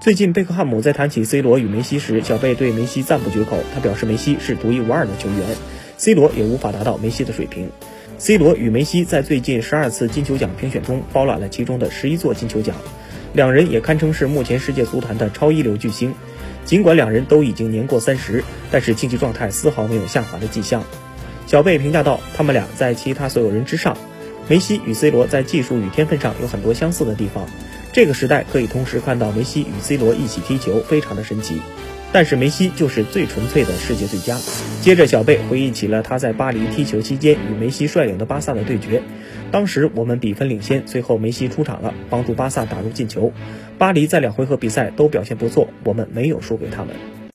最近，贝克汉姆在谈起 C 罗与梅西时，小贝对梅西赞不绝口。他表示梅西是独一无二的球员，C 罗也无法达到梅西的水平。C 罗与梅西在最近十二次金球奖评选中包揽了其中的十一座金球奖，两人也堪称是目前世界足坛的超一流巨星。尽管两人都已经年过三十，但是竞技状态丝毫没有下滑的迹象。小贝评价道：“他们俩在其他所有人之上。梅西与 C 罗在技术与天分上有很多相似的地方。”这个时代可以同时看到梅西与 C 罗一起踢球，非常的神奇。但是梅西就是最纯粹的世界最佳。接着，小贝回忆起了他在巴黎踢球期间与梅西率领的巴萨的对决。当时我们比分领先，最后梅西出场了，帮助巴萨打入进球。巴黎在两回合比赛都表现不错，我们没有输给他们。